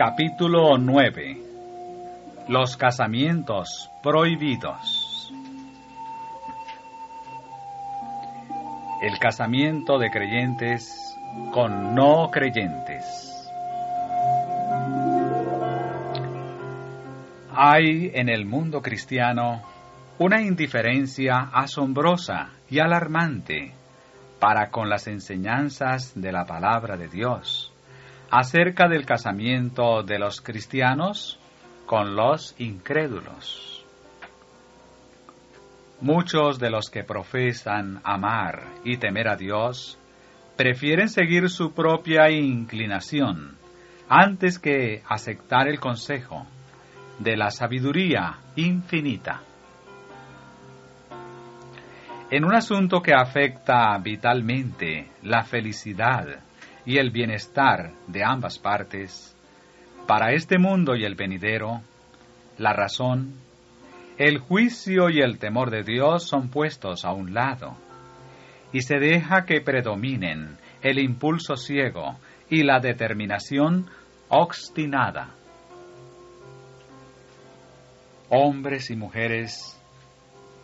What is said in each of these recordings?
Capítulo 9 Los casamientos prohibidos. El casamiento de creyentes con no creyentes. Hay en el mundo cristiano una indiferencia asombrosa y alarmante para con las enseñanzas de la palabra de Dios acerca del casamiento de los cristianos con los incrédulos. Muchos de los que profesan amar y temer a Dios prefieren seguir su propia inclinación antes que aceptar el consejo de la sabiduría infinita. En un asunto que afecta vitalmente la felicidad y el bienestar de ambas partes, para este mundo y el venidero, la razón, el juicio y el temor de Dios son puestos a un lado, y se deja que predominen el impulso ciego y la determinación obstinada. Hombres y mujeres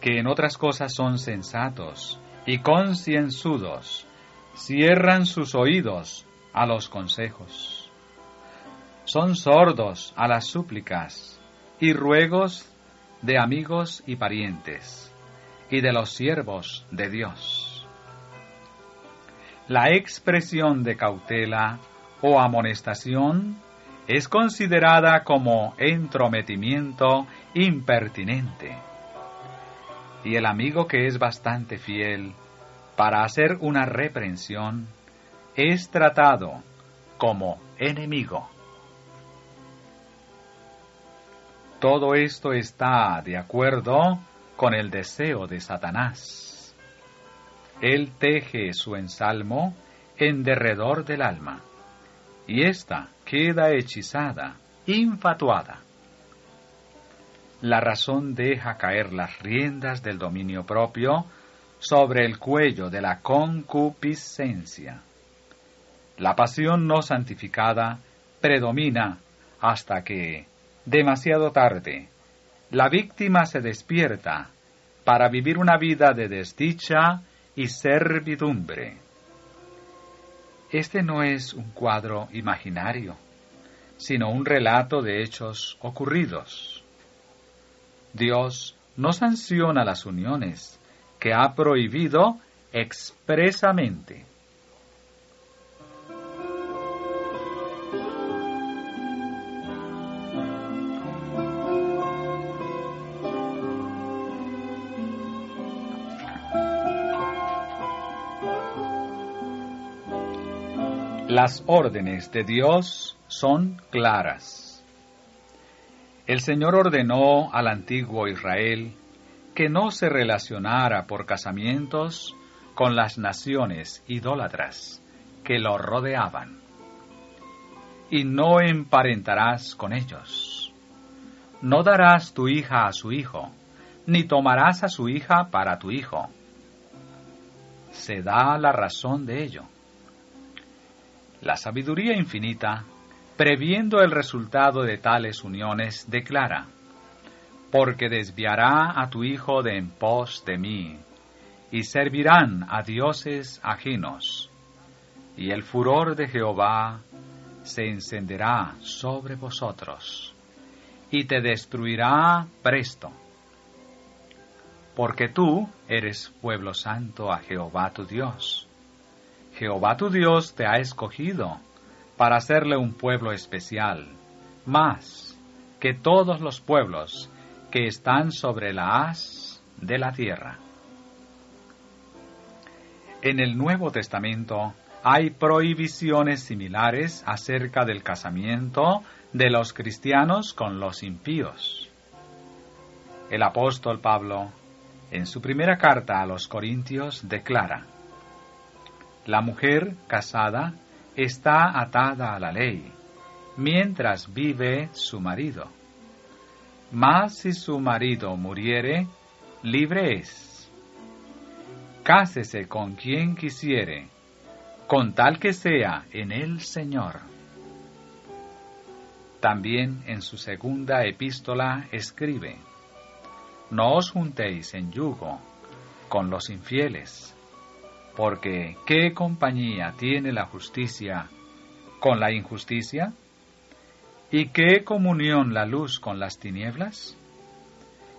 que en otras cosas son sensatos y concienzudos, cierran sus oídos a los consejos. Son sordos a las súplicas y ruegos de amigos y parientes y de los siervos de Dios. La expresión de cautela o amonestación es considerada como entrometimiento impertinente. Y el amigo que es bastante fiel para hacer una reprensión, es tratado como enemigo. Todo esto está de acuerdo con el deseo de Satanás. Él teje su ensalmo en derredor del alma, y ésta queda hechizada, infatuada. La razón deja caer las riendas del dominio propio sobre el cuello de la concupiscencia. La pasión no santificada predomina hasta que, demasiado tarde, la víctima se despierta para vivir una vida de desdicha y servidumbre. Este no es un cuadro imaginario, sino un relato de hechos ocurridos. Dios no sanciona las uniones, que ha prohibido expresamente. Las órdenes de Dios son claras. El Señor ordenó al antiguo Israel que no se relacionara por casamientos con las naciones idólatras que lo rodeaban. Y no emparentarás con ellos. No darás tu hija a su hijo, ni tomarás a su hija para tu hijo. Se da la razón de ello. La sabiduría infinita, previendo el resultado de tales uniones, declara, porque desviará a tu hijo de en pos de mí, y servirán a dioses ajenos, y el furor de Jehová se encenderá sobre vosotros, y te destruirá presto, porque tú eres pueblo santo a Jehová tu Dios. Jehová tu Dios te ha escogido para hacerle un pueblo especial, más que todos los pueblos que están sobre la haz de la tierra. En el Nuevo Testamento hay prohibiciones similares acerca del casamiento de los cristianos con los impíos. El apóstol Pablo, en su primera carta a los Corintios, declara, La mujer casada está atada a la ley, mientras vive su marido mas si su marido muriere, libre es. Cásese con quien quisiere, con tal que sea en el Señor. también en su segunda epístola escribe, No os juntéis en yugo con los infieles, porque ¿qué compañía tiene la justicia con la injusticia? ¿Y qué comunión la luz con las tinieblas?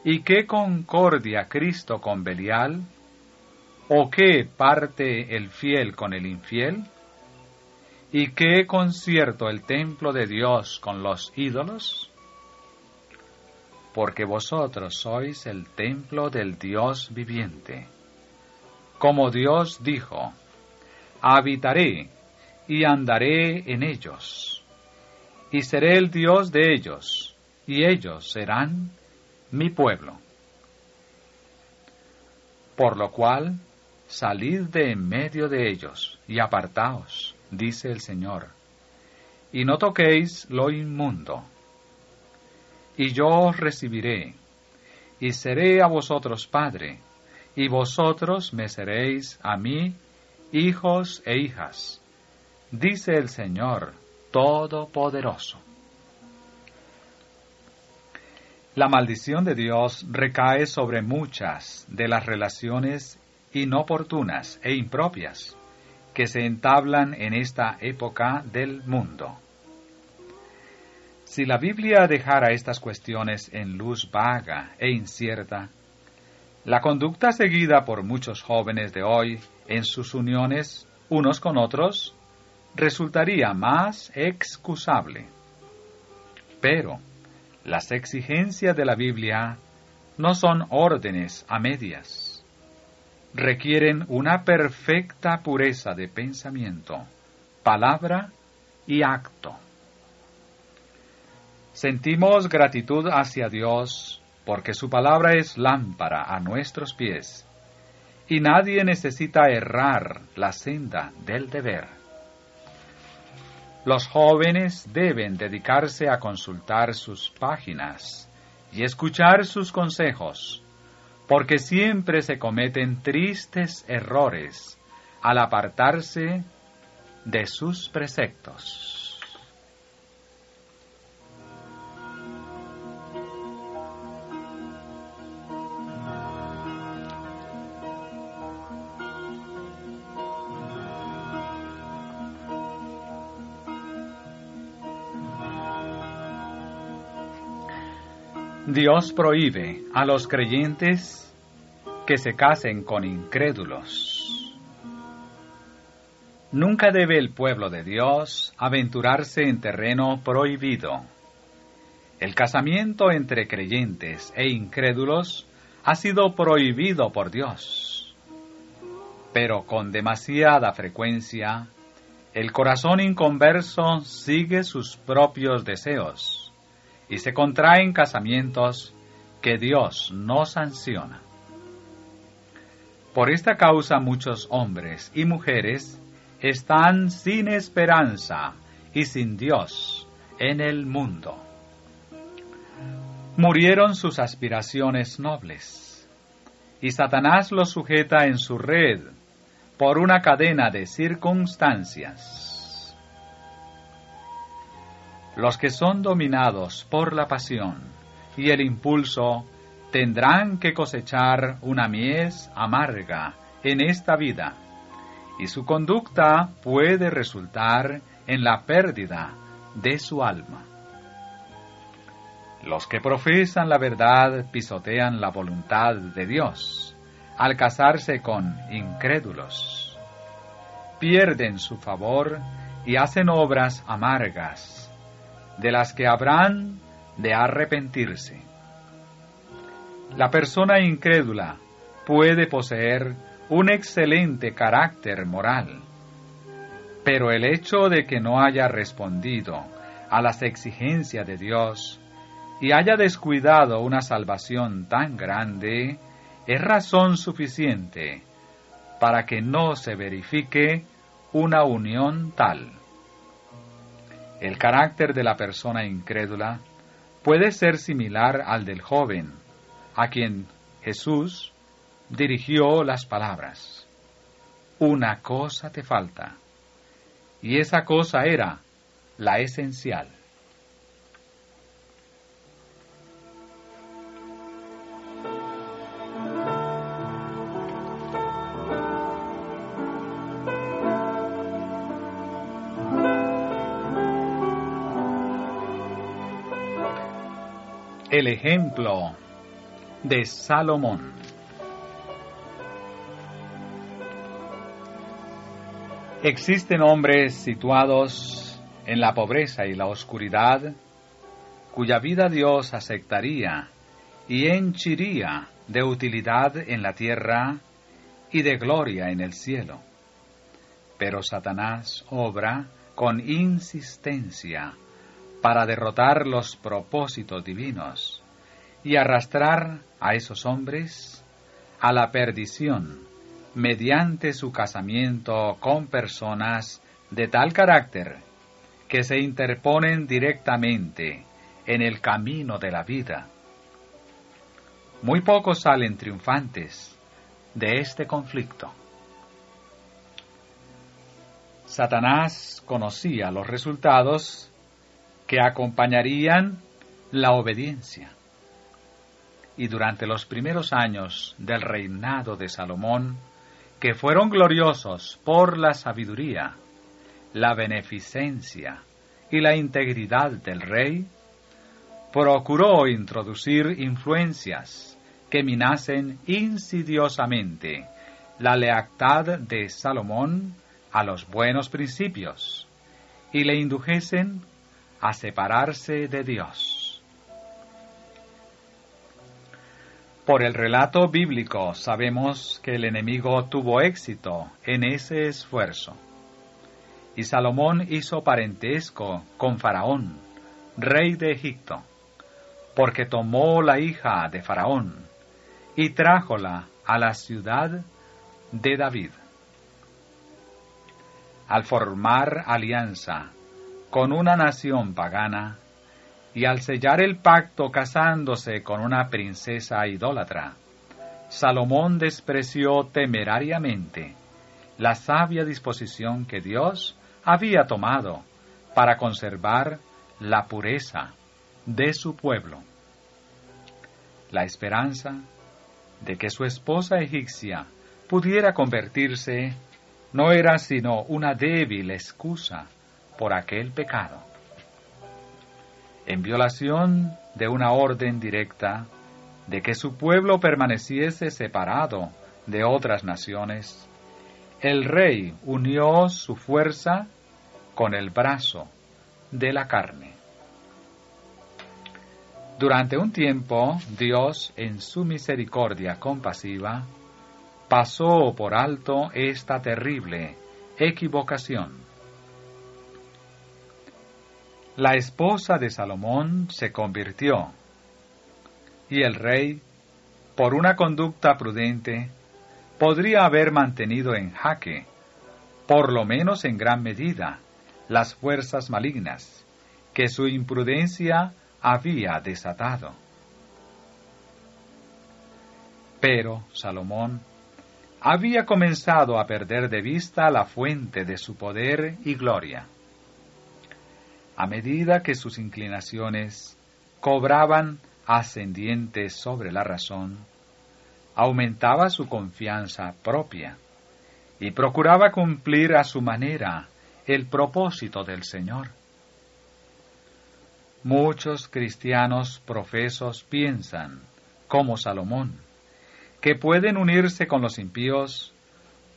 ¿Y qué concordia Cristo con Belial? ¿O qué parte el fiel con el infiel? ¿Y qué concierto el templo de Dios con los ídolos? Porque vosotros sois el templo del Dios viviente. Como Dios dijo, habitaré y andaré en ellos, y seré el Dios de ellos, y ellos serán mi pueblo. Por lo cual, salid de en medio de ellos y apartaos dice el Señor, y no toquéis lo inmundo. Y yo os recibiré, y seré a vosotros padre, y vosotros me seréis a mí hijos e hijas, dice el Señor Todopoderoso. La maldición de Dios recae sobre muchas de las relaciones inoportunas e impropias que se entablan en esta época del mundo. Si la Biblia dejara estas cuestiones en luz vaga e incierta, la conducta seguida por muchos jóvenes de hoy en sus uniones unos con otros resultaría más excusable. Pero las exigencias de la Biblia no son órdenes a medias requieren una perfecta pureza de pensamiento, palabra y acto. Sentimos gratitud hacia Dios porque su palabra es lámpara a nuestros pies y nadie necesita errar la senda del deber. Los jóvenes deben dedicarse a consultar sus páginas y escuchar sus consejos porque siempre se cometen tristes errores al apartarse de sus preceptos. Dios prohíbe a los creyentes que se casen con incrédulos. Nunca debe el pueblo de Dios aventurarse en terreno prohibido. El casamiento entre creyentes e incrédulos ha sido prohibido por Dios. Pero con demasiada frecuencia, el corazón inconverso sigue sus propios deseos y se contraen casamientos que Dios no sanciona. Por esta causa muchos hombres y mujeres están sin esperanza y sin Dios en el mundo. Murieron sus aspiraciones nobles, y Satanás los sujeta en su red por una cadena de circunstancias los que son dominados por la pasión y el impulso tendrán que cosechar una mies amarga en esta vida, y su conducta puede resultar en la pérdida de su alma. Los que profesan la verdad pisotean la voluntad de Dios al casarse con incrédulos. Pierden su favor y hacen obras amargas de las que habrán de arrepentirse. La persona incrédula puede poseer un excelente carácter moral, pero el hecho de que no haya respondido a las exigencias de Dios y haya descuidado una salvación tan grande es razón suficiente para que no se verifique una unión tal. El carácter de la persona incrédula puede ser similar al del joven, a quien Jesús dirigió las palabras. Una cosa te falta, y esa cosa era la esencial. El ejemplo de Salomón. Existen hombres situados en la pobreza y la oscuridad cuya vida Dios aceptaría y henchiría de utilidad en la tierra y de gloria en el cielo. Pero Satanás obra con insistencia para derrotar los propósitos divinos y arrastrar a esos hombres a la perdición mediante su casamiento con personas de tal carácter que se interponen directamente en el camino de la vida. Muy pocos salen triunfantes de este conflicto. Satanás conocía los resultados que acompañarían la obediencia. Y durante los primeros años del reinado de Salomón, que fueron gloriosos por la sabiduría, la beneficencia y la integridad del rey, procuró introducir influencias que minasen insidiosamente la lealtad de Salomón a los buenos principios y le indujesen a separarse de Dios. Por el relato bíblico sabemos que el enemigo tuvo éxito en ese esfuerzo. Y Salomón hizo parentesco con Faraón, rey de Egipto, porque tomó la hija de Faraón y trájola a la ciudad de David al formar alianza con una nación pagana y al sellar el pacto casándose con una princesa idólatra, Salomón despreció temerariamente la sabia disposición que Dios había tomado para conservar la pureza de su pueblo. La esperanza de que su esposa egipcia pudiera convertirse no era sino una débil excusa por aquel pecado. En violación de una orden directa de que su pueblo permaneciese separado de otras naciones, el rey unió su fuerza con el brazo de la carne. Durante un tiempo, Dios, en su misericordia compasiva, pasó por alto esta terrible equivocación. La esposa de Salomón se convirtió y el rey, por una conducta prudente, podría haber mantenido en jaque, por lo menos en gran medida, las fuerzas malignas que su imprudencia había desatado. Pero Salomón había comenzado a perder de vista la fuente de su poder y gloria. A medida que sus inclinaciones cobraban ascendientes sobre la razón, aumentaba su confianza propia y procuraba cumplir a su manera el propósito del Señor. Muchos cristianos profesos piensan, como Salomón, que pueden unirse con los impíos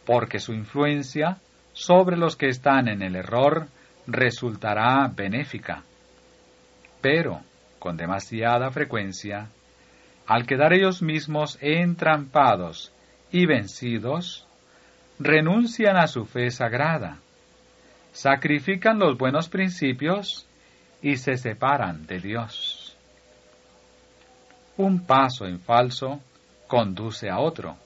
porque su influencia sobre los que están en el error resultará benéfica. Pero, con demasiada frecuencia, al quedar ellos mismos entrampados y vencidos, renuncian a su fe sagrada, sacrifican los buenos principios y se separan de Dios. Un paso en falso conduce a otro,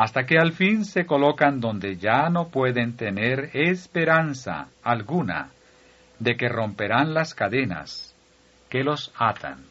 hasta que al fin se colocan donde ya no pueden tener esperanza alguna de que romperán las cadenas que los atan.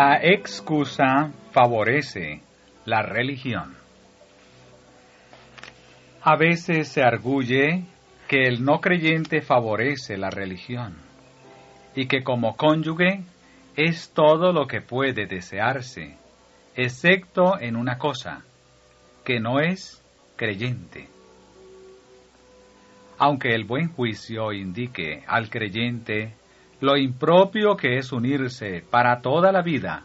La excusa favorece la religión. A veces se arguye que el no creyente favorece la religión y que como cónyuge es todo lo que puede desearse, excepto en una cosa, que no es creyente. Aunque el buen juicio indique al creyente lo impropio que es unirse para toda la vida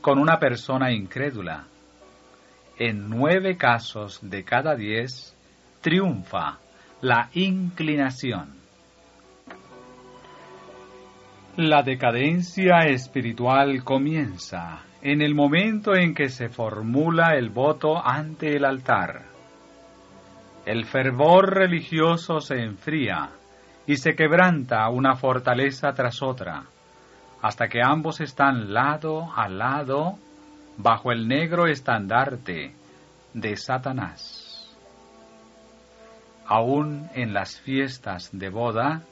con una persona incrédula, en nueve casos de cada diez triunfa la inclinación. La decadencia espiritual comienza en el momento en que se formula el voto ante el altar. El fervor religioso se enfría y se quebranta una fortaleza tras otra, hasta que ambos están lado a lado bajo el negro estandarte de Satanás. Aún en las fiestas de boda,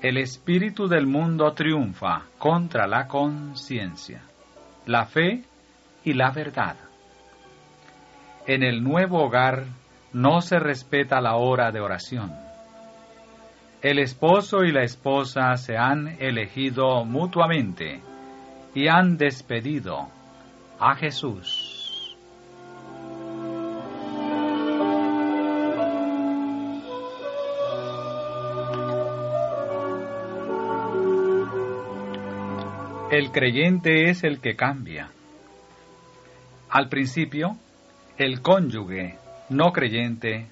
el espíritu del mundo triunfa contra la conciencia, la fe y la verdad. En el nuevo hogar no se respeta la hora de oración. El esposo y la esposa se han elegido mutuamente y han despedido a Jesús. El creyente es el que cambia. Al principio, el cónyuge no creyente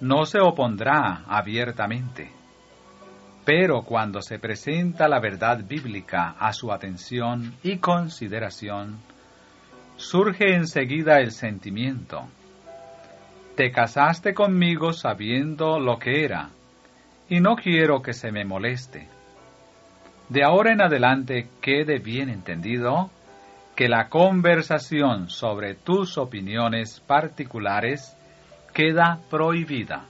no se opondrá abiertamente, pero cuando se presenta la verdad bíblica a su atención y consideración, surge enseguida el sentimiento. Te casaste conmigo sabiendo lo que era, y no quiero que se me moleste de ahora en adelante quede bien entendido que la conversación sobre tus opiniones particulares queda prohibida.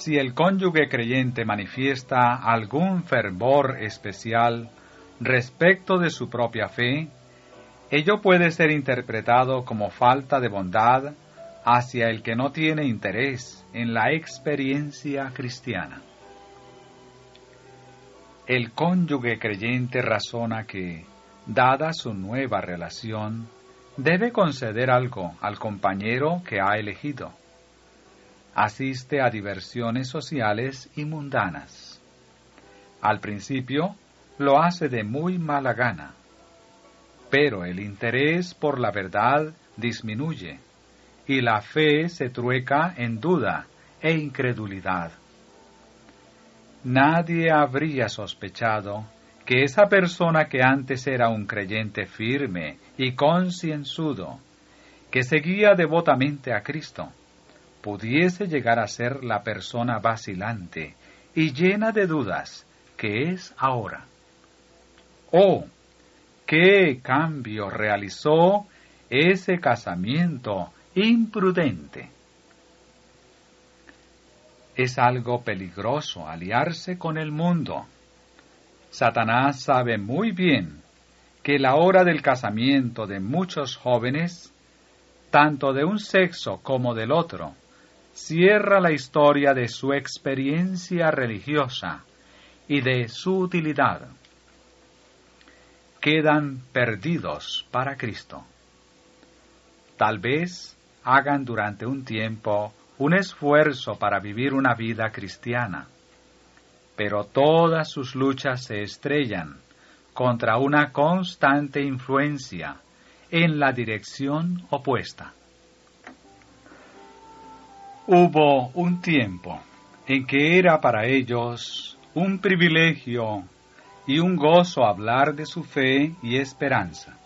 Si el cónyuge creyente manifiesta algún fervor especial respecto de su propia fe, ello puede ser interpretado como falta de bondad hacia el que no tiene interés en la experiencia cristiana. El cónyuge creyente razona que, dada su nueva relación, debe conceder algo al compañero que ha elegido. Asiste a diversiones sociales y mundanas. Al principio lo hace de muy mala gana, pero el interés por la verdad disminuye y la fe se trueca en duda e incredulidad nadie habría sospechado que esa persona que antes era un creyente firme y concienzudo, que seguía devotamente a Cristo, pudiese llegar a ser la persona vacilante y llena de dudas que es ahora. Oh, qué cambio realizó ese casamiento imprudente es algo peligroso aliarse con el mundo. Satanás sabe muy bien que la hora del casamiento de muchos jóvenes, tanto de un sexo como del otro, cierra la historia de su experiencia religiosa y de su utilidad. Quedan perdidos para Cristo. Tal vez hagan durante un tiempo un esfuerzo para vivir una vida cristiana, pero todas sus luchas se estrellan contra una constante influencia en la dirección opuesta. Hubo un tiempo en que era para ellos un privilegio y un gozo hablar de su fe y esperanza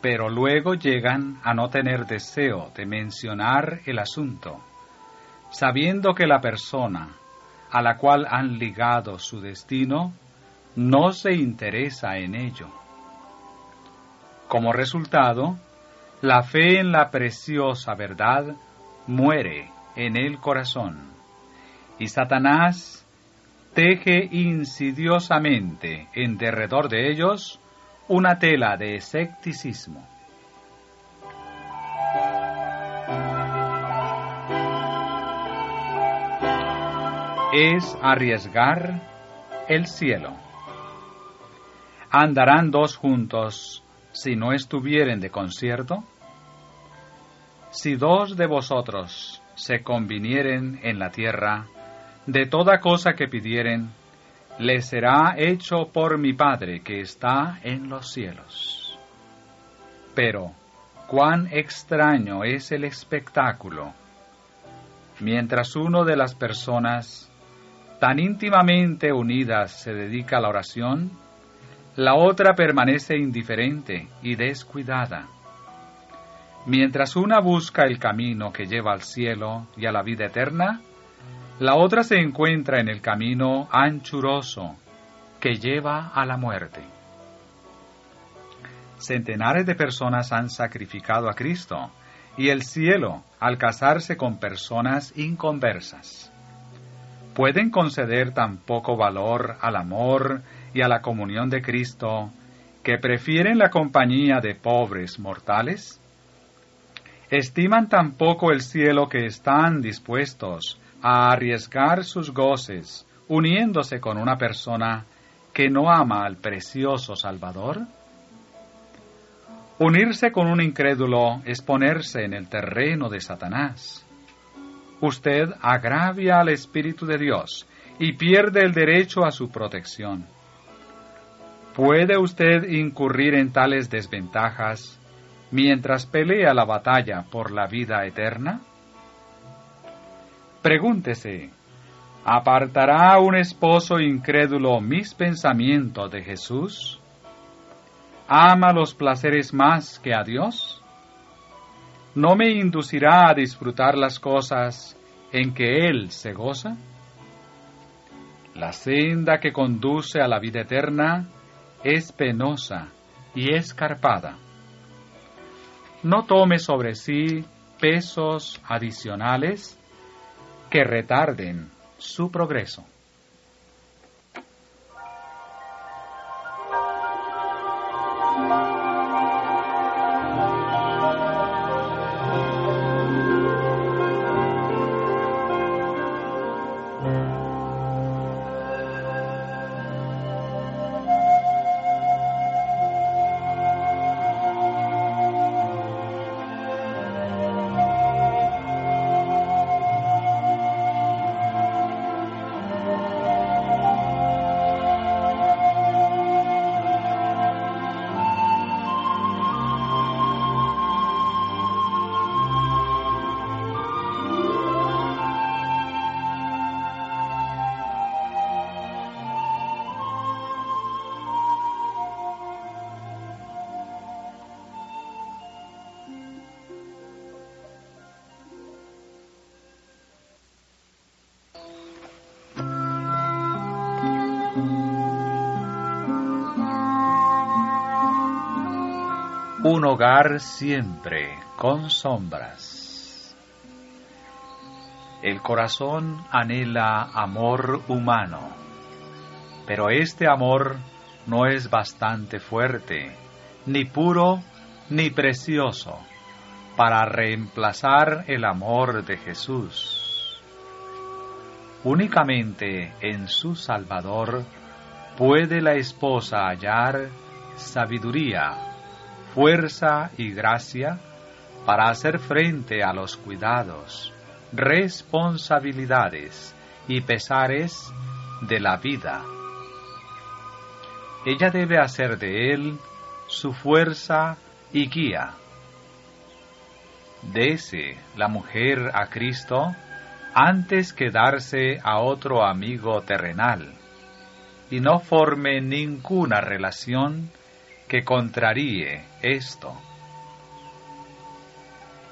pero luego llegan a no tener deseo de mencionar el asunto, sabiendo que la persona a la cual han ligado su destino no se interesa en ello. Como resultado, la fe en la preciosa verdad muere en el corazón. Y Satanás teje insidiosamente en derredor de ellos una tela de escepticismo. Es arriesgar el cielo. ¿Andarán dos juntos si no estuvieren de concierto? Si dos de vosotros se convinieren en la tierra, de toda cosa que pidieren, les será hecho por mi Padre que está en los cielos. Pero, cuán extraño es el espectáculo. Mientras uno de las personas tan íntimamente unidas se dedica a la oración, la otra permanece indiferente y descuidada. Mientras una busca el camino que lleva al cielo y a la vida eterna, la otra se encuentra en el camino anchuroso que lleva a la muerte. Centenares de personas han sacrificado a Cristo y el cielo al casarse con personas inconversas. ¿Pueden conceder tan poco valor al amor y a la comunión de Cristo que prefieren la compañía de pobres mortales? ¿Estiman tan poco el cielo que están dispuestos a arriesgar sus goces uniéndose con una persona que no ama al precioso Salvador? Unirse con un incrédulo es ponerse en el terreno de Satanás. Usted agravia al Espíritu de Dios y pierde el derecho a su protección. ¿Puede usted incurrir en tales desventajas mientras pelea la batalla por la vida eterna? Pregúntese, ¿apartará un esposo incrédulo mis pensamientos de Jesús? ¿Ama los placeres más que a Dios? ¿No me inducirá a disfrutar las cosas en que Él se goza? La senda que conduce a la vida eterna es penosa y escarpada. No tome sobre sí pesos adicionales que retarden su progreso. Un hogar siempre con sombras. El corazón anhela amor humano, pero este amor no es bastante fuerte, ni puro, ni precioso, para reemplazar el amor de Jesús. Únicamente en su Salvador puede la esposa hallar sabiduría fuerza y gracia para hacer frente a los cuidados, responsabilidades y pesares de la vida. Ella debe hacer de él su fuerza y guía. Dese la mujer a Cristo antes que darse a otro amigo terrenal, y no forme ninguna relación que contraríe esto.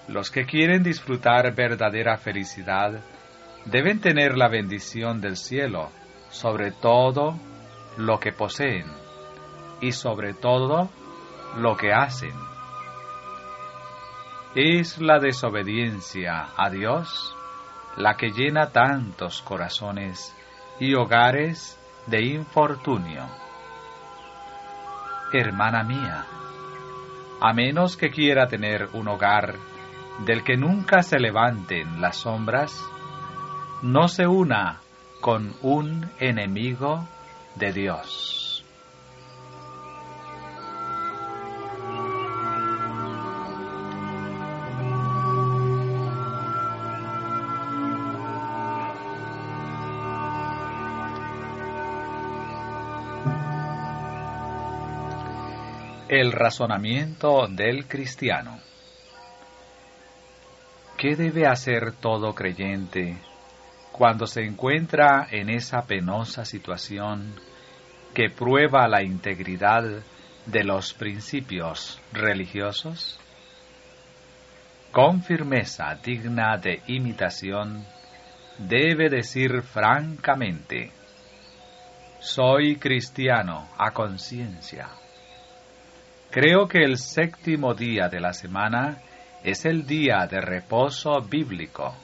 Los que quieren disfrutar verdadera felicidad deben tener la bendición del cielo sobre todo lo que poseen y sobre todo lo que hacen. Es la desobediencia a Dios la que llena tantos corazones y hogares de infortunio hermana mía, a menos que quiera tener un hogar del que nunca se levanten las sombras, no se una con un enemigo de Dios. El razonamiento del cristiano. ¿Qué debe hacer todo creyente cuando se encuentra en esa penosa situación que prueba la integridad de los principios religiosos? Con firmeza digna de imitación, debe decir francamente, soy cristiano a conciencia Creo que el séptimo día de la semana es el día de reposo bíblico.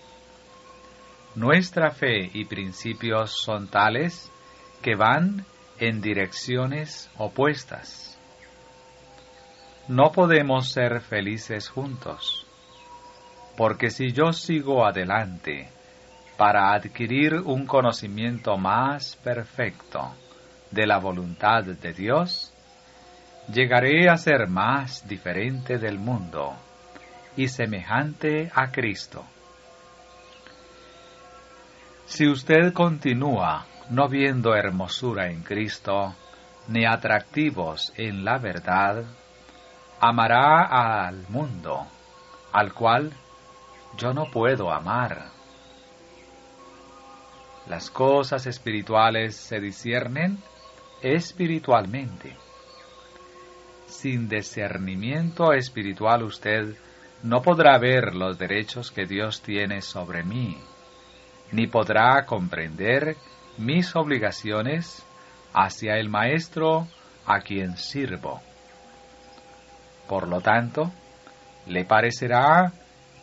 Nuestra fe y principios son tales que van en direcciones opuestas. No podemos ser felices juntos, porque si yo sigo adelante para adquirir un conocimiento más perfecto de la voluntad de Dios, llegaré a ser más diferente del mundo y semejante a Cristo. Si usted continúa no viendo hermosura en Cristo, ni atractivos en la verdad, amará al mundo, al cual yo no puedo amar. Las cosas espirituales se disciernen espiritualmente sin discernimiento espiritual usted no podrá ver los derechos que Dios tiene sobre mí, ni podrá comprender mis obligaciones hacia el Maestro a quien sirvo. Por lo tanto, le parecerá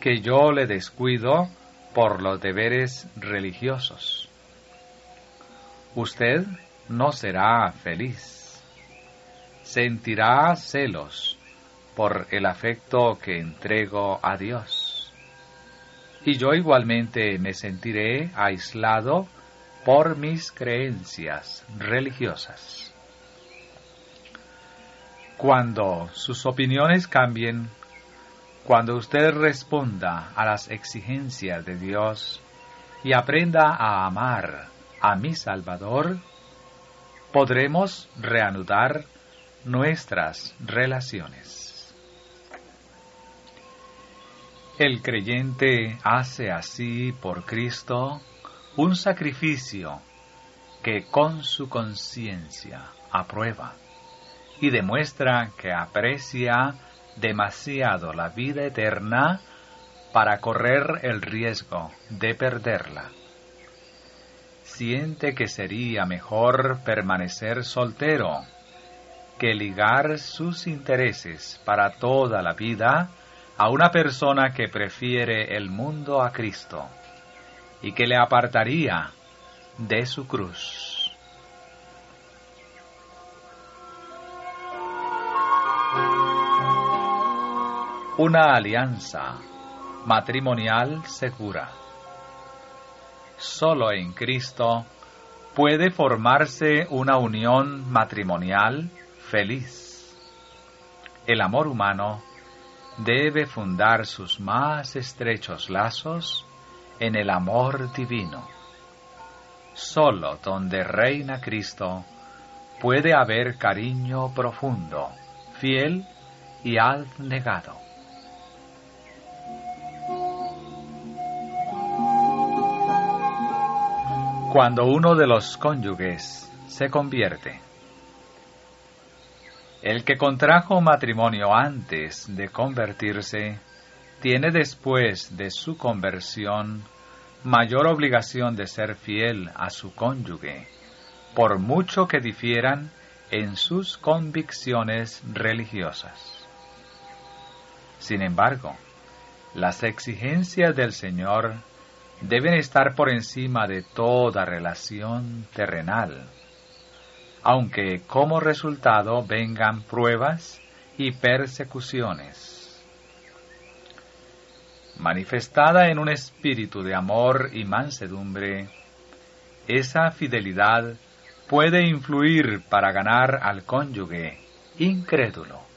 que yo le descuido por los deberes religiosos. Usted no será feliz sentirá celos por el afecto que entrego a Dios. Y yo igualmente me sentiré aislado por mis creencias religiosas. Cuando sus opiniones cambien, cuando usted responda a las exigencias de Dios y aprenda a amar a mi Salvador, podremos reanudar nuestras relaciones. El creyente hace así por Cristo un sacrificio que con su conciencia aprueba y demuestra que aprecia demasiado la vida eterna para correr el riesgo de perderla. Siente que sería mejor permanecer soltero que ligar sus intereses para toda la vida a una persona que prefiere el mundo a Cristo y que le apartaría de su cruz. Una alianza matrimonial segura. Solo en Cristo puede formarse una unión matrimonial feliz. El amor humano debe fundar sus más estrechos lazos en el amor divino. Solo donde reina Cristo puede haber cariño profundo, fiel y abnegado. Cuando uno de los cónyuges se convierte, el que contrajo matrimonio antes de convertirse tiene después de su conversión mayor obligación de ser fiel a su cónyuge, por mucho que difieran en sus convicciones religiosas. Sin embargo, las exigencias del Señor deben estar por encima de toda relación terrenal aunque como resultado vengan pruebas y persecuciones. Manifestada en un espíritu de amor y mansedumbre, esa fidelidad puede influir para ganar al cónyuge incrédulo.